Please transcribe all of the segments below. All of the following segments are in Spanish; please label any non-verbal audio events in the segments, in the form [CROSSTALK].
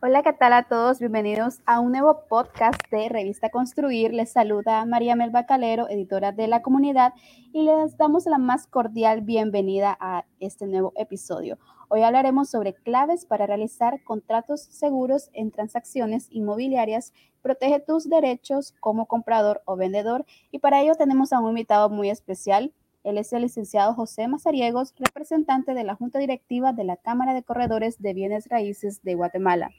Hola, ¿qué tal a todos? Bienvenidos a un nuevo podcast de Revista Construir. Les saluda María Melba Calero, editora de la comunidad, y les damos la más cordial bienvenida a este nuevo episodio. Hoy hablaremos sobre claves para realizar contratos seguros en transacciones inmobiliarias. Protege tus derechos como comprador o vendedor y para ello tenemos a un invitado muy especial. Él es el licenciado José Mazariegos, representante de la Junta Directiva de la Cámara de Corredores de Bienes Raíces de Guatemala.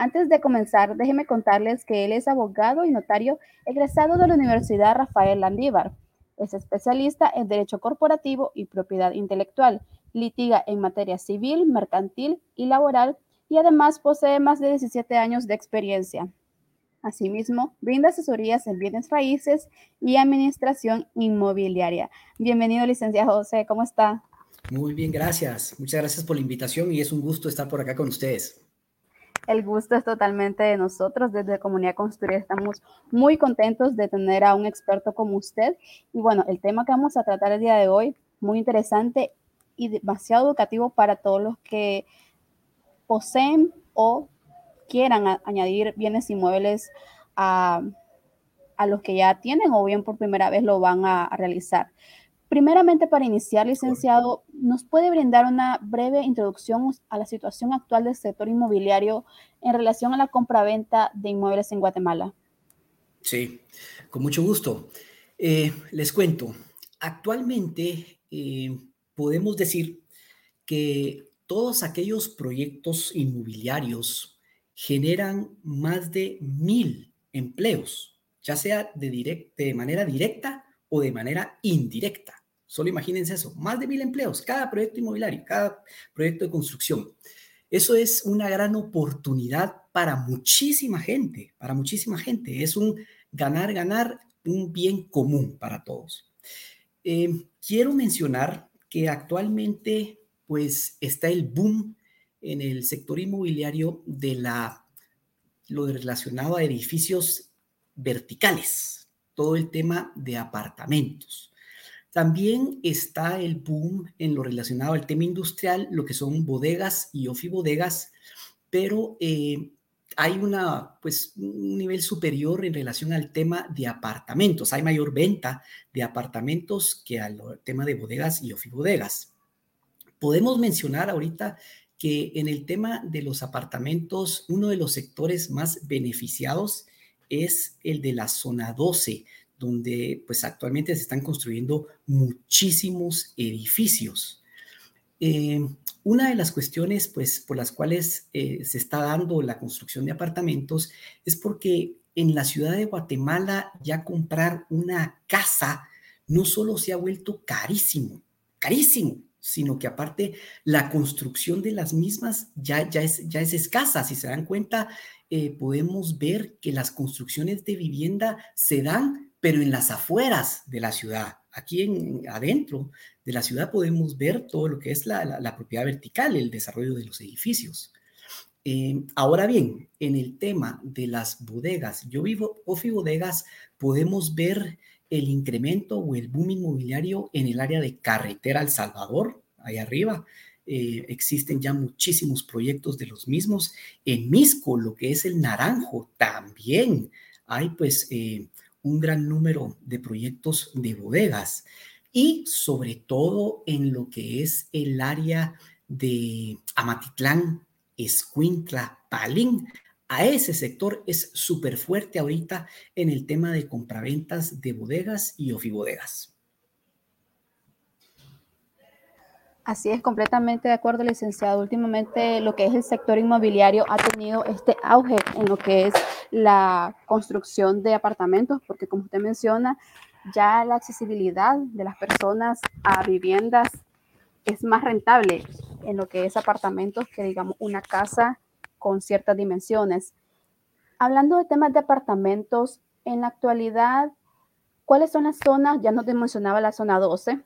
Antes de comenzar, déjenme contarles que él es abogado y notario egresado de la Universidad Rafael Landívar. Es especialista en Derecho Corporativo y Propiedad Intelectual. Litiga en materia civil, mercantil y laboral y además posee más de 17 años de experiencia. Asimismo, brinda asesorías en bienes raíces y administración inmobiliaria. Bienvenido, licenciado José, ¿cómo está? Muy bien, gracias. Muchas gracias por la invitación y es un gusto estar por acá con ustedes. El gusto es totalmente de nosotros. Desde Comunidad Construir estamos muy contentos de tener a un experto como usted. Y bueno, el tema que vamos a tratar el día de hoy, muy interesante y demasiado educativo para todos los que poseen o quieran añadir bienes inmuebles a, a, los que ya tienen o bien por primera vez lo van a realizar. Primeramente, para iniciar, licenciado, ¿nos puede brindar una breve introducción a la situación actual del sector inmobiliario en relación a la compraventa de inmuebles en Guatemala? Sí, con mucho gusto. Eh, les cuento, actualmente eh, podemos decir que todos aquellos proyectos inmobiliarios generan más de mil empleos, ya sea de, de manera directa o de manera indirecta. Solo imagínense eso, más de mil empleos, cada proyecto inmobiliario, cada proyecto de construcción. Eso es una gran oportunidad para muchísima gente, para muchísima gente. Es un ganar, ganar, un bien común para todos. Eh, quiero mencionar que actualmente pues está el boom en el sector inmobiliario de la, lo relacionado a edificios verticales, todo el tema de apartamentos. También está el boom en lo relacionado al tema industrial, lo que son bodegas y ofibodegas, pero eh, hay una, pues, un nivel superior en relación al tema de apartamentos. Hay mayor venta de apartamentos que al tema de bodegas y ofibodegas. Podemos mencionar ahorita que en el tema de los apartamentos, uno de los sectores más beneficiados es el de la zona 12, donde pues actualmente se están construyendo muchísimos edificios. Eh, una de las cuestiones pues por las cuales eh, se está dando la construcción de apartamentos es porque en la ciudad de Guatemala ya comprar una casa no solo se ha vuelto carísimo, carísimo, sino que aparte la construcción de las mismas ya, ya, es, ya es escasa. Si se dan cuenta, eh, podemos ver que las construcciones de vivienda se dan pero en las afueras de la ciudad. Aquí en, adentro de la ciudad podemos ver todo lo que es la, propiedad vertical, el desarrollo de los edificios. Eh, ahora bien, en el tema de las bodegas, yo vivo Ofi Bodegas, podemos ver el incremento o el boom inmobiliario en el área de carretera El Salvador, ahí arriba. Eh, existen ya muchísimos proyectos de los mismos. En Misco, lo que es el Naranjo, también hay pues eh, un gran número de proyectos de bodegas y sobre todo en lo que es el área de Amatitlán, Escuintla, Palín. A ese sector es súper fuerte ahorita en el tema de compraventas de bodegas y ofibodegas. Así es, completamente de acuerdo, licenciado. Últimamente lo que es el sector inmobiliario ha tenido este auge en lo que es la construcción de apartamentos, porque como usted menciona, ya la accesibilidad de las personas a viviendas es más rentable en lo que es apartamentos que digamos una casa con ciertas dimensiones. Hablando de temas de apartamentos, en la actualidad, ¿cuáles son las zonas? Ya nos mencionaba la zona 12,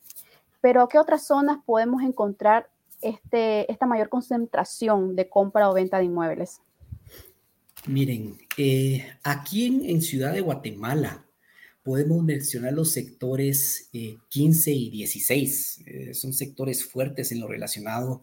pero ¿qué otras zonas podemos encontrar este, esta mayor concentración de compra o venta de inmuebles? Miren, eh, aquí en, Ciudad de Guatemala podemos mencionar los sectores 15 eh, y 16. Eh, son sectores fuertes en lo relacionado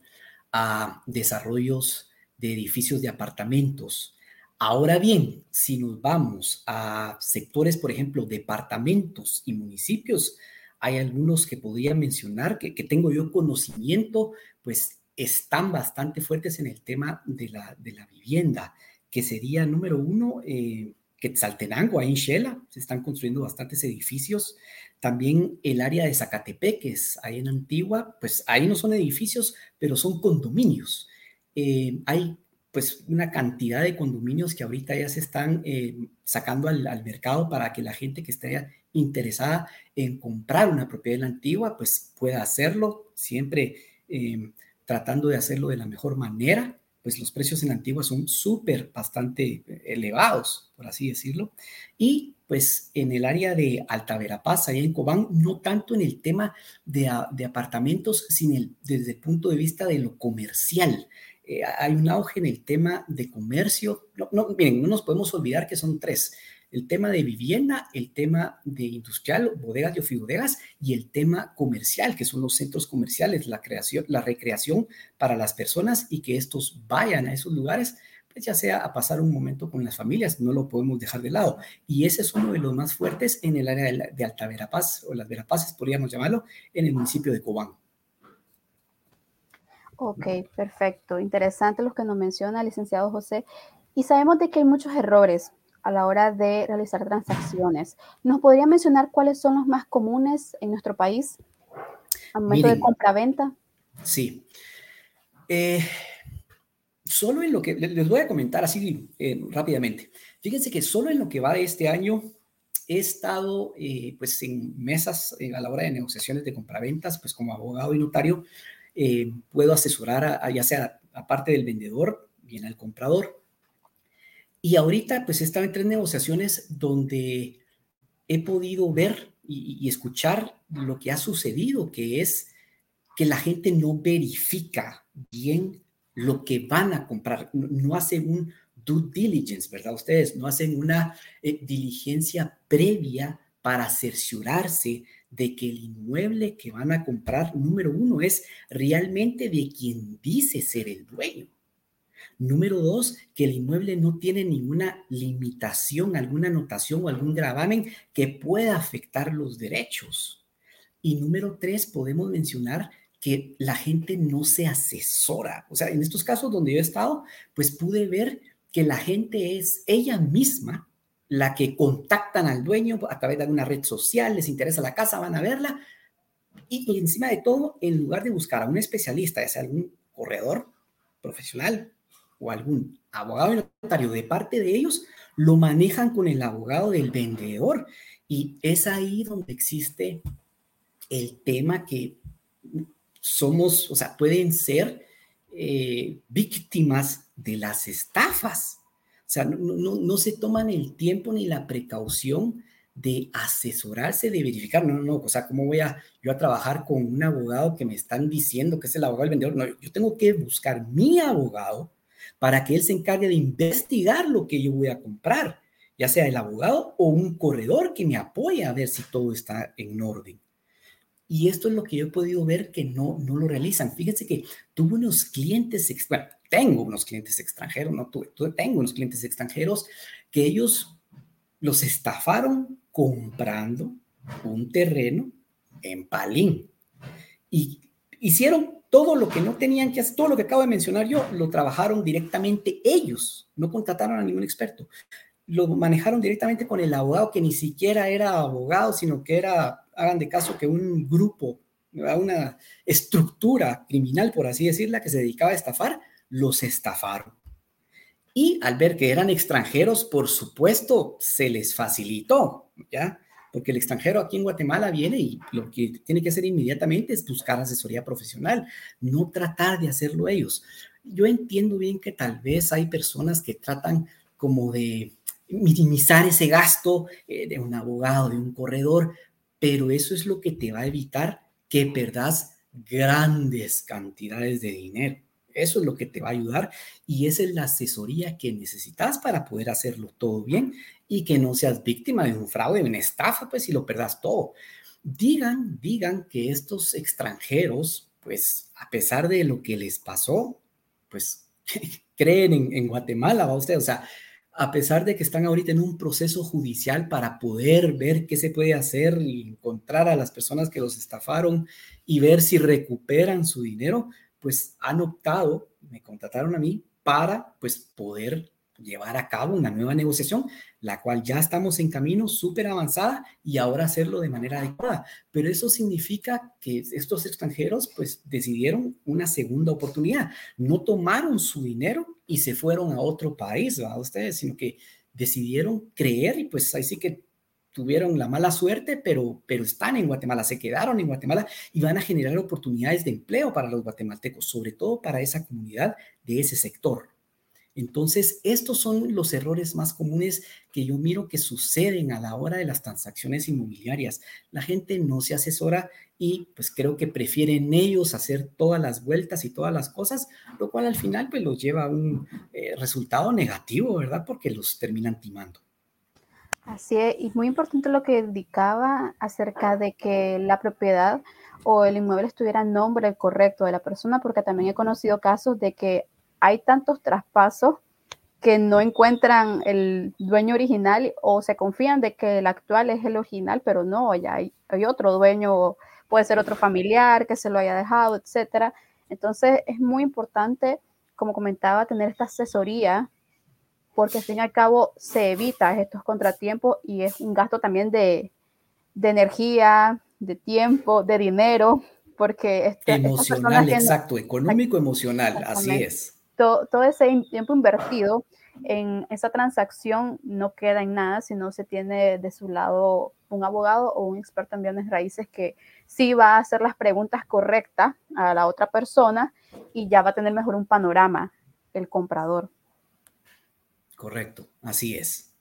a desarrollos de edificios de apartamentos. Ahora bien, si nos vamos a sectores, por ejemplo, departamentos y municipios, hay algunos que podría mencionar que, que tengo yo conocimiento, pues están bastante fuertes en el tema de la, de la vivienda, que sería número uno, eh, Quetzaltenango, ahí en Shela, se están construyendo bastantes edificios. También el área de Zacatepeques, ahí en Antigua, pues ahí no son edificios, pero son condominios. Eh, hay pues una cantidad de condominios que ahorita ya se están eh, sacando al, mercado para que la gente que esté interesada en comprar una propiedad en la antigua, pues pueda hacerlo, siempre eh, tratando de hacerlo de la mejor manera, pues los precios en la antigua son súper bastante elevados, por así decirlo. Y pues en el área de Alta Verapaz, allá en Cobán, no tanto en el tema de, de apartamentos, sino el, desde el punto de vista de lo comercial. Eh, hay un auge en el tema de comercio. No, no, miren, no nos podemos olvidar que son tres el tema de vivienda, el tema de industrial, bodegas y ofibodegas y el tema comercial, que son los centros comerciales, la creación, la recreación para las personas y que estos vayan a esos lugares, pues ya sea a pasar un momento con las familias, no lo podemos dejar de lado. Y ese es uno de los más fuertes en el área de, de Alta Verapaz, o las Verapaces, podríamos llamarlo, en el municipio de Cobán. Ok, perfecto. Interesante lo que nos menciona el licenciado José. Y sabemos de que hay muchos errores a la hora de realizar transacciones. ¿Nos podría mencionar cuáles son los más comunes en nuestro país al momento Miren, de compra-venta? Sí. Eh, solo en lo que les voy a comentar así eh, rápidamente. Fíjense que solo en lo que va de este año he estado eh, pues en mesas eh, a la hora de negociaciones de compraventas, pues como abogado y notario, eh, puedo asesorar a, a, ya sea aparte del vendedor, bien al comprador. Y ahorita pues he estado en tres negociaciones donde he podido ver y, escuchar lo que ha sucedido, que es que la gente no verifica bien lo que van a comprar, no, no hace un due diligence, ¿verdad? Ustedes no hacen una eh, diligencia previa para cerciorarse de que el inmueble que van a comprar, número uno, es realmente de quien dice ser el dueño. Número dos, que el inmueble no tiene ninguna limitación, alguna anotación o algún gravamen que pueda afectar los derechos. Y número tres, podemos mencionar que la gente no se asesora. O sea, en estos casos donde yo he estado, pues pude ver que la gente es ella misma la que contactan al dueño a través de alguna red social, les interesa la casa, van a verla. Y, encima de todo, en lugar de buscar a un especialista, ya sea algún corredor profesional o algún abogado de parte de ellos, lo manejan con el abogado del vendedor. Y es ahí donde existe el tema que somos, o sea, pueden ser eh, víctimas de las estafas. O sea, no, no, se toman el tiempo ni la precaución de asesorarse, de verificar. No, no, no. O sea, ¿cómo voy a yo a trabajar con un abogado que me están diciendo que es el abogado del vendedor? No, yo tengo que buscar mi abogado para que él se encargue de investigar lo que yo voy a comprar, ya sea el abogado o un corredor que me apoye a ver si todo está en orden. Y esto es lo que yo he podido ver que no, no lo realizan. Fíjense que tuve unos clientes, bueno, tengo unos clientes extranjeros, no tuve, tuve, tengo unos clientes extranjeros que ellos los estafaron comprando un terreno en Palín. Y hicieron todo lo que no tenían que hacer, todo lo que acabo de mencionar yo, lo trabajaron directamente ellos, no contrataron a ningún experto. Lo manejaron directamente con el abogado que ni siquiera era abogado, sino que era hagan de caso que un grupo, una estructura criminal, por así decirla, que se dedicaba a estafar, los estafaron. Y al ver que eran extranjeros, por supuesto, se les facilitó, ¿ya? Porque el extranjero aquí en Guatemala viene y lo que tiene que hacer inmediatamente es buscar asesoría profesional, no tratar de hacerlo ellos. Yo entiendo bien que tal vez hay personas que tratan como de minimizar ese gasto eh, de un abogado, de un corredor, pero eso es lo que te va a evitar que perdas grandes cantidades de dinero. Eso es lo que te va a ayudar y esa es la asesoría que necesitas para poder hacerlo todo bien y que no seas víctima de un fraude, de una estafa, pues si lo perdas todo. Digan, digan que estos extranjeros, pues a pesar de lo que les pasó, pues [LAUGHS] creen en, en Guatemala, va usted, o sea, a pesar de que están ahorita en un proceso judicial para poder ver qué se puede hacer y encontrar a las personas que los estafaron y ver si recuperan su dinero, pues han optado, me contrataron a mí para pues poder llevar a cabo una nueva negociación, la cual ya estamos en camino súper avanzada y ahora hacerlo de manera adecuada. Pero eso significa que estos extranjeros pues decidieron una segunda oportunidad. No tomaron su dinero y se fueron a otro país, ¿va? Ustedes, sino que decidieron creer y pues ahí sí que tuvieron la mala suerte, pero, pero están en Guatemala, se quedaron en Guatemala y van a generar oportunidades de empleo para los guatemaltecos, sobre todo para esa comunidad de ese sector. Entonces, estos son los errores más comunes que yo miro que suceden a la hora de las transacciones inmobiliarias. La gente no se asesora y pues creo que prefieren ellos hacer todas las vueltas y todas las cosas, lo cual al final pues los lleva a un eh, resultado negativo, ¿verdad? Porque los terminan timando. Así es, y muy importante lo que indicaba acerca de que la propiedad o el inmueble estuviera en nombre correcto de la persona, porque también he conocido casos de que hay tantos traspasos que no encuentran el dueño original o se confían de que el actual es el original, pero no, ya hay, otro dueño, puede ser otro familiar que se lo haya dejado, etcétera. Entonces es muy importante, como comentaba, tener esta asesoría porque al fin y al cabo se evita estos contratiempos y es un gasto también de, de energía, de tiempo, de dinero, porque este, emocional, exacto, económico, emocional, así es todo, ese tiempo invertido en esa transacción no queda en nada si no se tiene de su lado un abogado o un experto en bienes raíces que sí va a hacer las preguntas correctas a la otra persona y ya va a tener mejor un panorama el comprador. Correcto, así es.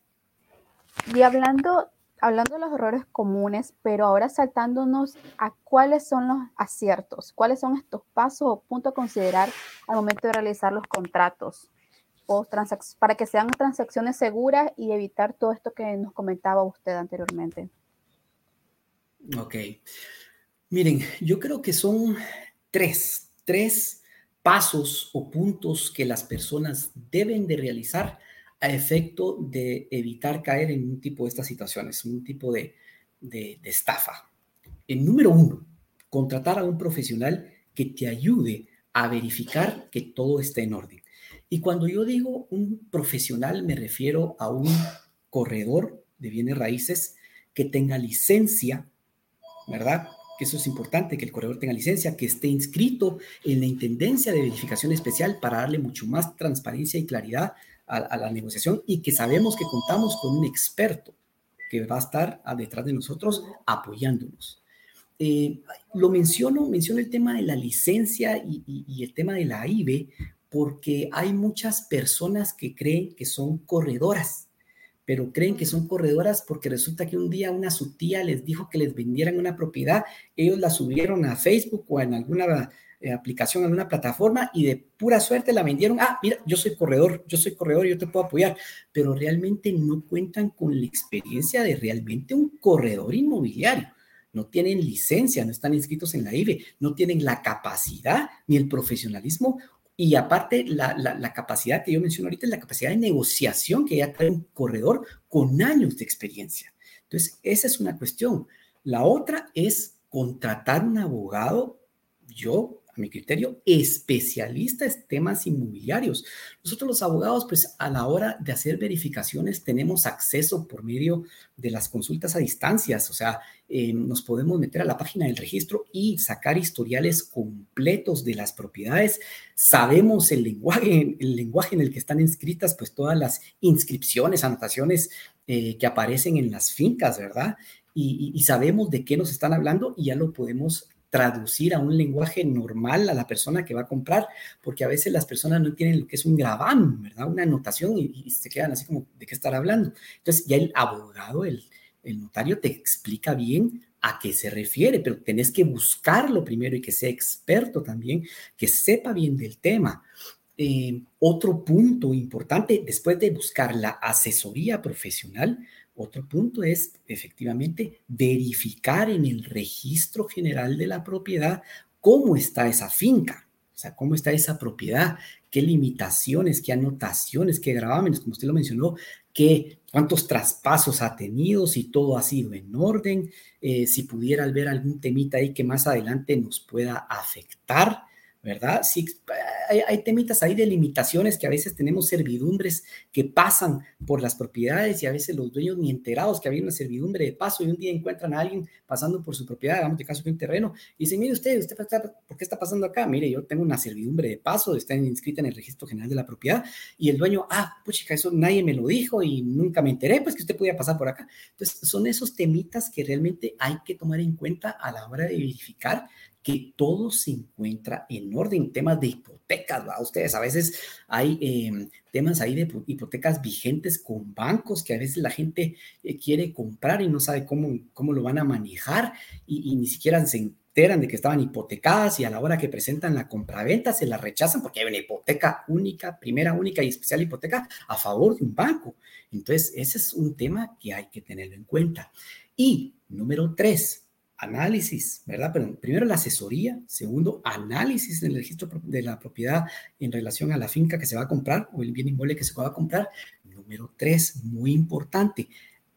Y hablando hablando de los errores comunes, pero ahora saltándonos a cuáles son los aciertos, cuáles son estos pasos o puntos a considerar al momento de realizar los contratos o para que sean transacciones seguras y evitar todo esto que nos comentaba usted anteriormente. Ok. Miren, yo creo que son tres, tres pasos o puntos que las personas deben de realizar a efecto de evitar caer en un tipo de estas situaciones, un tipo de, de, estafa. El número uno, contratar a un profesional que te ayude a verificar que todo esté en orden. Y cuando yo digo un profesional, me refiero a un corredor de bienes raíces que tenga licencia, ¿verdad? Que eso es importante, que el corredor tenga licencia, que esté inscrito en la Intendencia de Verificación Especial para darle mucho más transparencia y claridad a, la negociación y que sabemos que contamos con un experto que va a estar detrás de nosotros apoyándonos. Eh, lo menciono, menciono el tema de la licencia y, y, el tema de la IBE porque hay muchas personas que creen que son corredoras, pero creen que son corredoras porque resulta que un día una su tía les dijo que les vendieran una propiedad, ellos la subieron a Facebook o en alguna eh, aplicación en una plataforma y de pura suerte la vendieron. Ah, mira, yo soy corredor, yo soy corredor, yo te puedo apoyar, pero realmente no cuentan con la experiencia de realmente un corredor inmobiliario. No tienen licencia, no están inscritos en la IBE, no tienen la capacidad ni el profesionalismo y aparte, la, la, capacidad que yo menciono ahorita es la capacidad de negociación que ya trae un corredor con años de experiencia. Entonces, esa es una cuestión. La otra es contratar un abogado. Yo mi criterio, especialista en temas inmobiliarios. Nosotros los abogados, pues a la hora de hacer verificaciones tenemos acceso por medio de las consultas a distancias, o sea, eh, nos podemos meter a la página del registro y sacar historiales completos de las propiedades. Sabemos el lenguaje, el lenguaje en el que están inscritas, pues todas las inscripciones, anotaciones eh, que aparecen en las fincas, ¿verdad? y, sabemos de qué nos están hablando y ya lo podemos traducir a un lenguaje normal a la persona que va a comprar, porque a veces las personas no tienen lo que es un grabán, ¿verdad? Una anotación y, se quedan así como, ¿de qué estar hablando? Entonces ya el abogado, el, el notario te explica bien a qué se refiere, pero tenés que buscarlo primero y que sea experto también, que sepa bien del tema. Eh, otro punto importante, después de buscar la asesoría profesional, otro punto es efectivamente verificar en el registro general de la propiedad cómo está esa finca. O sea, cómo está esa propiedad, qué limitaciones, qué anotaciones, qué gravámenes, como usted lo mencionó, qué, cuántos traspasos ha tenido, si todo ha sido en orden, eh, si pudiera ver algún temita ahí que más adelante nos pueda afectar. ¿Verdad? Sí, hay, temitas ahí de limitaciones que a veces tenemos servidumbres que pasan por las propiedades y a veces los dueños ni enterados que había una servidumbre de paso y un día encuentran a alguien pasando por su propiedad, digamos de caso que un terreno, y dicen, mire usted, usted ¿por qué está pasando acá? Mire, yo tengo una servidumbre de paso, está inscrita en el registro general de la propiedad y el dueño, ah, puchica, eso nadie me lo dijo y nunca me enteré, pues que usted podía pasar por acá. Entonces, son esos temitas que realmente hay que tomar en cuenta a la hora de verificar que todo se encuentra en orden. Temas de hipotecas, ¿va? Ustedes a veces hay em, temas ahí de hipotecas vigentes con bancos que a veces la gente eh, quiere comprar y no sabe cómo, cómo lo van a manejar y, ni siquiera se enteran de que estaban hipotecadas y a la hora que presentan la compraventa se la rechazan porque hay una hipoteca única, primera única y especial hipoteca a favor de un banco. Entonces, ese es un tema que hay que tenerlo en cuenta. Y número tres, análisis, ¿verdad? Pero primero la asesoría, segundo, análisis del registro de la propiedad en relación a la finca que se va a comprar o el bien inmueble que se va a comprar. Número tres, muy importante,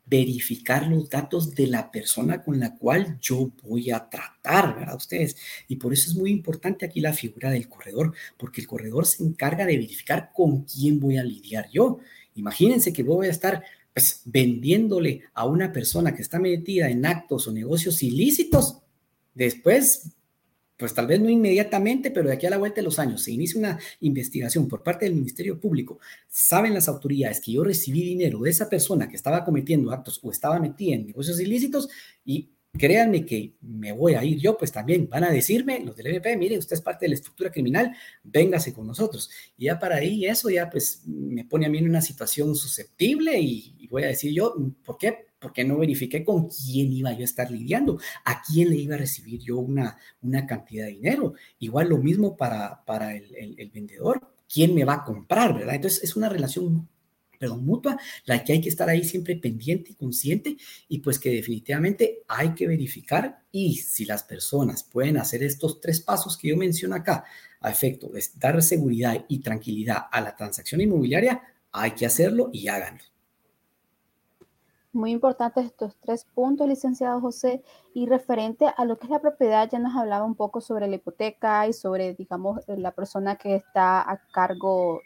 verificar los datos de la persona con la cual yo voy a tratar, ¿verdad? Ustedes. Y por eso es muy importante aquí la figura del corredor, porque el corredor se encarga de verificar con quién voy a lidiar yo. Imagínense que voy a estar pues vendiéndole a una persona que está metida en actos o negocios ilícitos, después, pues tal vez no inmediatamente, pero de aquí a la vuelta de los años, se inicia una investigación por parte del Ministerio Público, saben las autoridades que yo recibí dinero de esa persona que estaba cometiendo actos o estaba metida en negocios ilícitos y créanme que me voy a ir yo, pues también van a decirme los del EVP, mire, usted es parte de la estructura criminal, véngase con nosotros. Y ya para ahí eso ya pues me pone a mí en una situación susceptible y, voy a decir yo, ¿por qué? Porque no verifiqué con quién iba yo a estar lidiando, a quién le iba a recibir yo una, una cantidad de dinero. Igual lo mismo para, para el, el vendedor, quién me va a comprar, ¿verdad? Entonces es una relación perdón, mutua, la que hay que estar ahí siempre pendiente y consciente y pues que definitivamente hay que verificar y si las personas pueden hacer estos tres pasos que yo menciono acá a efecto de dar seguridad y tranquilidad a la transacción inmobiliaria, hay que hacerlo y háganlo. Muy importantes estos tres puntos, licenciado José. Y referente a lo que es la propiedad, ya nos hablaba un poco sobre la hipoteca y sobre, digamos, la persona que está a cargo,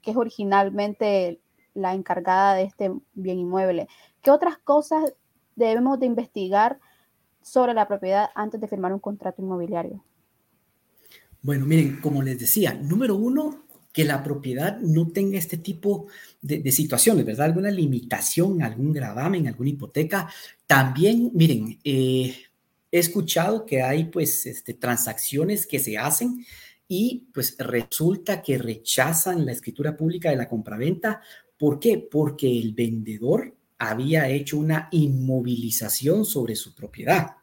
que es originalmente la encargada de este bien inmueble. ¿Qué otras cosas debemos de investigar sobre la propiedad antes de firmar un contrato inmobiliario? Bueno, miren, como les decía, número uno, que la propiedad no tenga este tipo de, situaciones, ¿verdad? Alguna limitación, algún gravamen, alguna hipoteca. También, miren, eh, he escuchado que hay pues este, transacciones que se hacen y pues resulta que rechazan la escritura pública de la compraventa ¿Por qué? Porque el vendedor había hecho una inmovilización sobre su propiedad.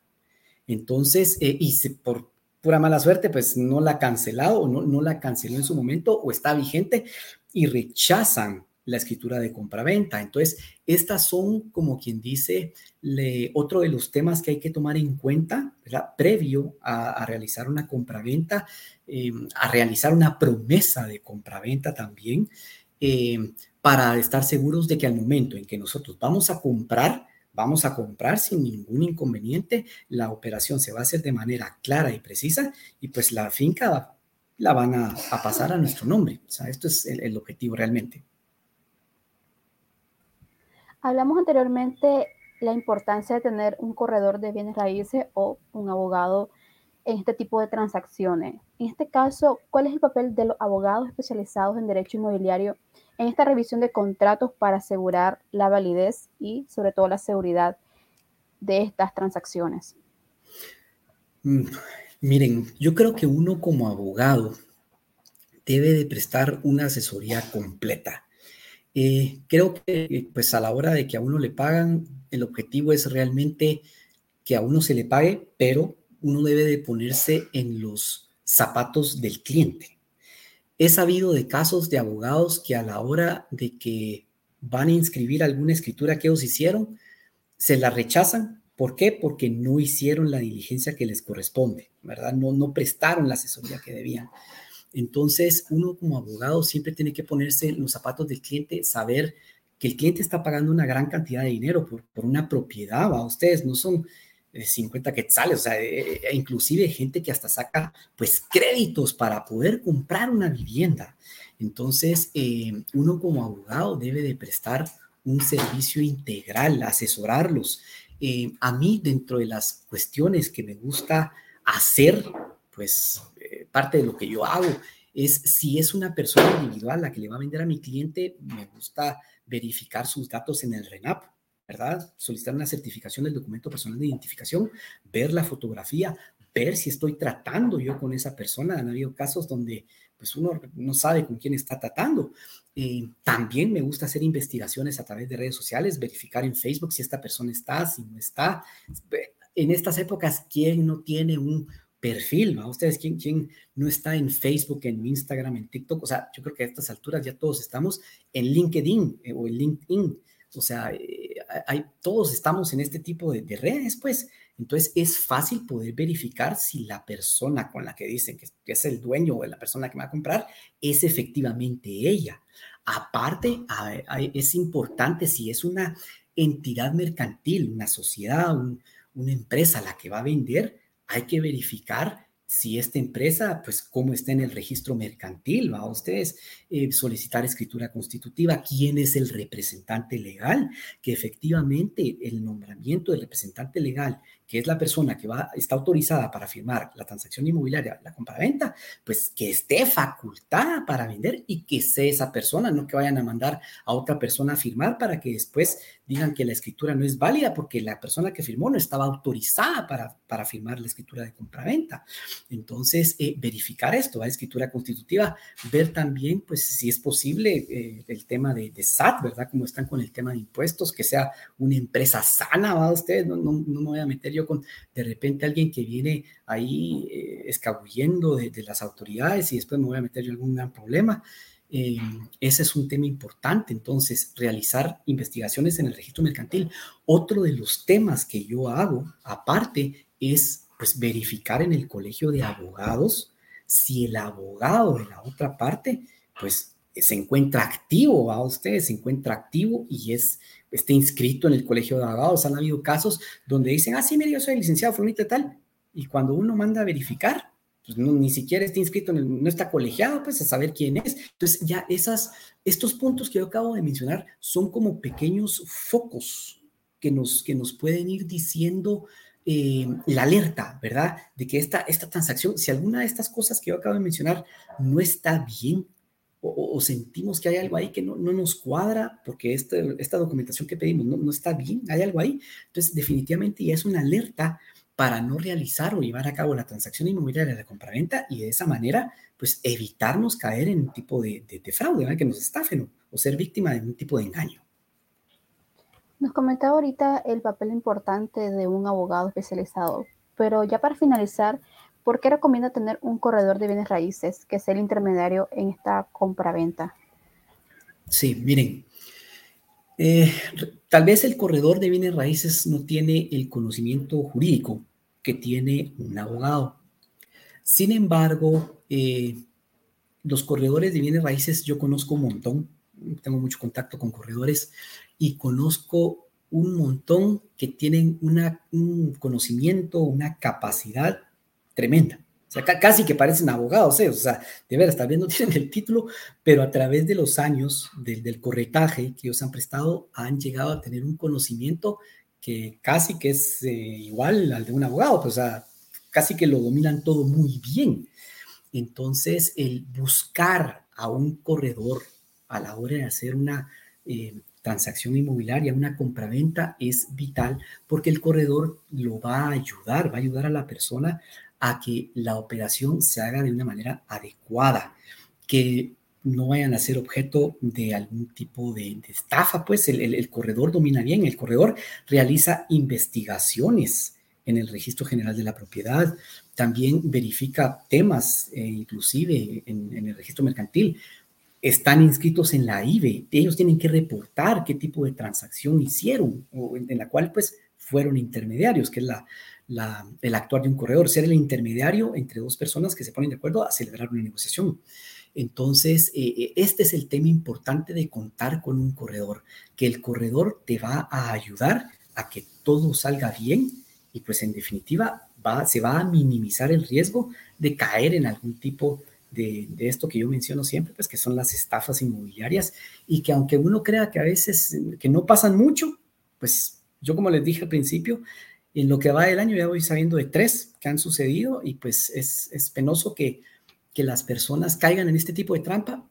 Entonces, eh, y por pura mala suerte, pues no la ha cancelado no, no la canceló en su momento o está vigente y rechazan la escritura de compraventa. Entonces, estas son, como quien dice, otro de los temas que hay que tomar en cuenta, ¿verdad? Previo a, realizar una compraventa, eh, a realizar una promesa de compraventa también. Eh, para estar seguros de que al momento en que nosotros vamos a comprar, vamos a comprar sin ningún inconveniente, la operación se va a hacer de manera clara y precisa y pues la finca la van a, pasar a nuestro nombre. O sea, esto es el, objetivo realmente. Hablamos anteriormente la importancia de tener un corredor de bienes raíces o un abogado en este tipo de transacciones. En este caso, ¿cuál es el papel de los abogados especializados en derecho inmobiliario en esta revisión de contratos para asegurar la validez y sobre todo la seguridad de estas transacciones? Mm, miren, yo creo que uno como abogado debe de prestar una asesoría completa. Eh, creo que pues a la hora de que a uno le pagan, el objetivo es realmente que a uno se le pague, pero uno debe de ponerse en los zapatos del cliente. He sabido de casos de abogados que a la hora de que van a inscribir alguna escritura que ellos hicieron, se la rechazan ¿Por qué? Porque no hicieron la diligencia que les corresponde, ¿verdad? No, no prestaron la asesoría que debían. Entonces, uno como abogado siempre tiene que ponerse los zapatos del cliente, saber que el cliente está pagando una gran cantidad de dinero por, por una propiedad, ¿va? Ustedes no son 50 quetzales, o sea, eh, eh, inclusive gente que hasta saca, pues, créditos para poder comprar una vivienda. Entonces, eh, uno como abogado debe de prestar un servicio integral, asesorarlos. a mí, dentro de las cuestiones que me gusta hacer, pues, parte de lo que yo hago es si es una persona individual la que le va a vender a mi cliente, me gusta verificar sus datos en el RENAP, ¿verdad? Solicitar una certificación del documento personal de identificación, ver la fotografía, ver si estoy tratando yo con esa persona. Han habido casos donde pues uno no sabe con quién está tratando. Eh, también me gusta hacer investigaciones a través de redes sociales, verificar en Facebook si esta persona está, si no está. En estas épocas, ¿quién no tiene un, perfil, ¿va? Ustedes, ¿quién, ¿quién no está en Facebook, en Instagram, en TikTok? O sea, yo creo que a estas alturas ya todos estamos en LinkedIn eh, o en LinkedIn. O sea, hay, todos estamos en este tipo de, redes, pues. Entonces es fácil poder verificar si la persona con la que dicen que, es el dueño o la persona que va a comprar es efectivamente ella. Aparte, es importante si es una entidad mercantil, una sociedad, una empresa la que va a vender, hay que verificar si esta empresa, pues cómo está en el registro mercantil, va a ustedes eh, solicitar escritura constitutiva, quién es el representante legal, que efectivamente el nombramiento del representante legal que es la persona que va, está autorizada para firmar la transacción inmobiliaria, la compra-venta, pues que esté facultada para vender y que sea esa persona, no que vayan a mandar a otra persona a firmar para que después digan que la escritura no es válida porque la persona que firmó no estaba autorizada para, para firmar la escritura de compra-venta. Entonces, eh, verificar esto, la escritura constitutiva, ver también, pues, si es posible eh, el tema de, de, SAT, ¿verdad? Como están con el tema de impuestos, que sea una empresa sana, ¿va? Ustedes, no, no, no me voy a meter con de repente alguien que viene ahí eh, escabullendo de, las autoridades y después me voy a meter yo en algún gran problema. Eh, ese es un tema importante, entonces, realizar investigaciones en el registro mercantil. Otro de los temas que yo hago, aparte, es pues verificar en el colegio de abogados si el abogado de la otra parte, pues se encuentra activo, a ustedes se encuentra activo y es esté inscrito en el colegio de abogados. Han habido casos donde dicen, ah, sí, mire, yo soy licenciado fulanito tal. Y cuando uno manda a verificar, pues ni siquiera está inscrito, no está colegiado, pues a saber quién es. Entonces ya esas, estos puntos que yo acabo de mencionar son como pequeños focos que nos, que nos pueden ir diciendo eh, la alerta, ¿verdad? De que esta, esta transacción, si alguna de estas cosas que yo acabo de mencionar no está bien, o, sentimos que hay algo ahí que no, no nos cuadra porque este, esta documentación que pedimos no, no, está bien, hay algo ahí. Entonces, definitivamente ya es una alerta para no realizar o llevar a cabo la transacción inmobiliaria de la compraventa y de esa manera, pues evitarnos caer en un tipo de, de, fraude, que nos estafen o, ser víctima de un tipo de engaño. Nos comentaba ahorita el papel importante de un abogado especializado, pero ya para finalizar, ¿por qué recomienda tener un corredor de bienes raíces que sea el intermediario en esta compra-venta? Sí, miren, eh, tal vez el corredor de bienes raíces no tiene el conocimiento jurídico que tiene un abogado. Sin embargo, eh, los corredores de bienes raíces yo conozco un montón, tengo mucho contacto con corredores y conozco un montón que tienen un conocimiento, una capacidad tremenda. O sea, casi que parecen abogados, ¿eh? o sea, de veras, tal no [LAUGHS] tienen el título, pero a través de los años del, del corretaje que ellos han prestado, han llegado a tener un conocimiento que casi que es eh, igual al de un abogado, pues, o sea, casi que lo dominan todo muy bien. Entonces, el buscar a un corredor a la hora de hacer una eh, transacción inmobiliaria, una compraventa, es vital porque el corredor lo va a ayudar, va a ayudar a la persona a que la operación se haga de una manera adecuada, que no vayan a ser objeto de algún tipo de, estafa, pues el, corredor domina bien, el corredor realiza investigaciones en el registro general de la propiedad, también verifica temas, eh, inclusive en, en, el registro mercantil, están inscritos en la IBE, ellos tienen que reportar qué tipo de transacción hicieron, o en, la cual pues fueron intermediarios, que es la, el actuar de un corredor, ser el intermediario entre dos personas que se ponen de acuerdo a celebrar una negociación. Entonces, eh, eh, este es el tema importante de contar con un corredor, que el corredor te va a ayudar a que todo salga bien y pues en definitiva va, se va a minimizar el riesgo de caer en algún tipo de, de, esto que yo menciono siempre, pues que son las estafas inmobiliarias y que aunque uno crea que a veces que no pasan mucho, pues yo como les dije al principio, en lo que va del año ya voy sabiendo de tres que han sucedido y pues es, es penoso que, que las personas caigan en este tipo de trampa,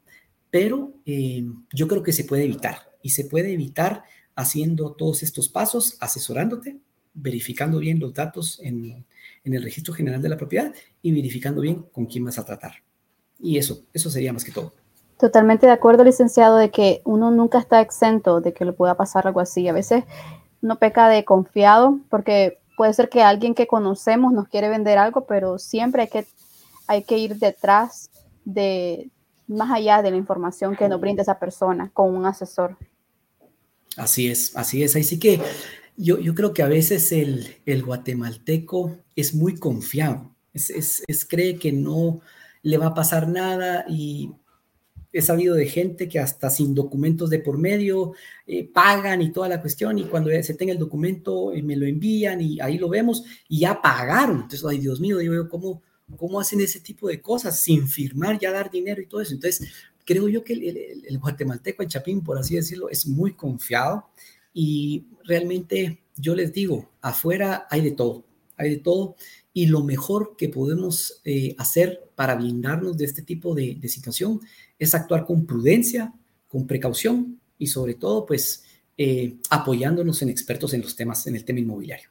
pero eh, yo creo que se puede evitar y se puede evitar haciendo todos estos pasos, asesorándote, verificando bien los datos en, en el registro general de la propiedad y verificando bien con quién vas a tratar. Y eso, eso sería más que todo. Totalmente de acuerdo, licenciado, de que uno nunca está exento de que le pueda pasar algo así. A veces uno peca de confiado porque puede ser que alguien que conocemos nos quiere vender algo, pero siempre hay que, hay que ir detrás de, más allá de la información que nos brinda esa persona con un asesor. Así es, así es. Así que yo, yo creo que a veces el, el guatemalteco es muy confiado, es, es, cree que no le va a pasar nada y he sabido de gente que hasta sin documentos de por medio eh, pagan y toda la cuestión y cuando se tenga el documento eh, me lo envían y ahí lo vemos y ya pagaron. Entonces, ay Dios mío, digo yo, ¿cómo, ¿cómo hacen ese tipo de cosas sin firmar, ya dar dinero y todo eso? Entonces, creo yo que el, el guatemalteco en Chapín, por así decirlo, es muy confiado y realmente yo les digo, afuera hay de todo, hay de todo y lo mejor que podemos eh, hacer para blindarnos de este tipo de, de, situación es actuar con prudencia, con precaución y sobre todo pues eh, apoyándonos en expertos en los temas, en el tema inmobiliario.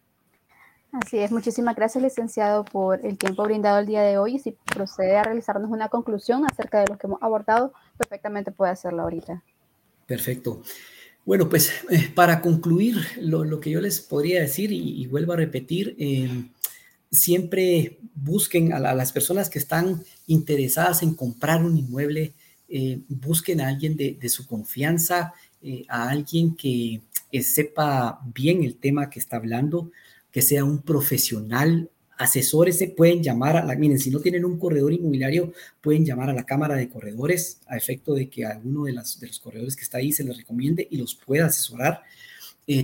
Así es, muchísimas gracias licenciado por el tiempo brindado el día de hoy y si procede a realizarnos una conclusión acerca de lo que hemos abordado, perfectamente puede hacerlo ahorita. Perfecto. Bueno, pues eh, para concluir, lo, lo, que yo les podría decir y, y vuelvo a repetir, eh, siempre busquen a, la, a, las personas que están interesadas en comprar un inmueble, eh, busquen a alguien de, su confianza, eh, a alguien que eh, sepa bien el tema que está hablando, que sea un profesional. Asesores se pueden llamar a la, miren, si no tienen un corredor inmobiliario, pueden llamar a la Cámara de Corredores a efecto de que alguno de, de los corredores que está ahí se les recomiende y los pueda asesorar.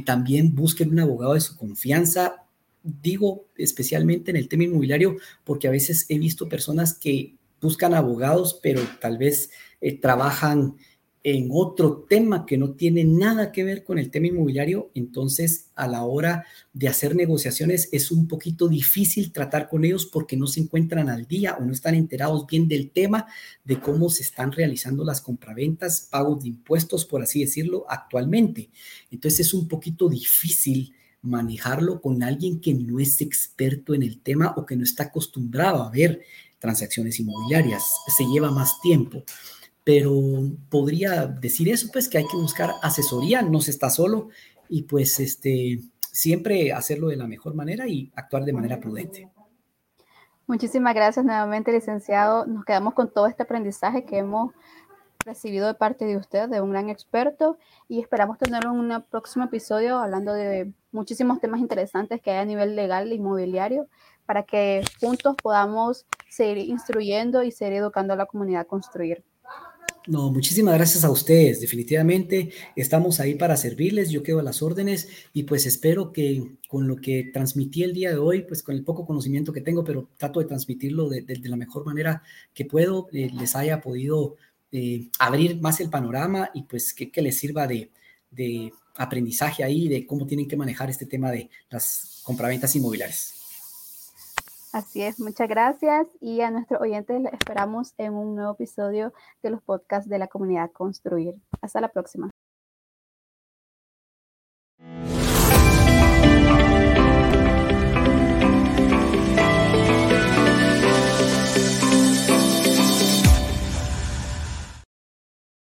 También busquen un abogado de su confianza, digo especialmente en el tema inmobiliario, porque a veces he visto personas que buscan abogados, pero tal vez eh, trabajan en otro tema que no tiene nada que ver con el tema inmobiliario, entonces a la hora de hacer negociaciones es un poquito difícil tratar con ellos porque no se encuentran al día o no están enterados bien del tema de cómo se están realizando las compraventas, pagos de impuestos, por así decirlo, actualmente. Entonces es un poquito difícil manejarlo con alguien que no es experto en el tema o que no está acostumbrado a ver transacciones inmobiliarias. Se lleva más tiempo, pero podría decir eso, pues que hay que buscar asesoría, no se está solo y pues este, siempre hacerlo de la mejor manera y actuar de manera prudente. Muchísimas gracias nuevamente, licenciado. Nos quedamos con todo este aprendizaje que hemos recibido de parte de usted, de un gran experto, y esperamos tenerlo en un próximo episodio hablando de muchísimos temas interesantes que hay a nivel legal e inmobiliario para que juntos podamos seguir instruyendo y seguir educando a la comunidad a construir. No, muchísimas gracias a ustedes. Definitivamente estamos ahí para servirles. Yo quedo a las órdenes y pues espero que con lo que transmití el día de hoy, pues con el poco conocimiento que tengo, pero trato de transmitirlo de, de, de la mejor manera que puedo, eh, les haya podido eh, abrir más el panorama y pues que, que les sirva de, de aprendizaje ahí de cómo tienen que manejar este tema de las compraventas inmobiliarias. Así es, muchas gracias y a nuestros oyentes les esperamos en un nuevo episodio de los podcasts de la comunidad Construir. Hasta la próxima.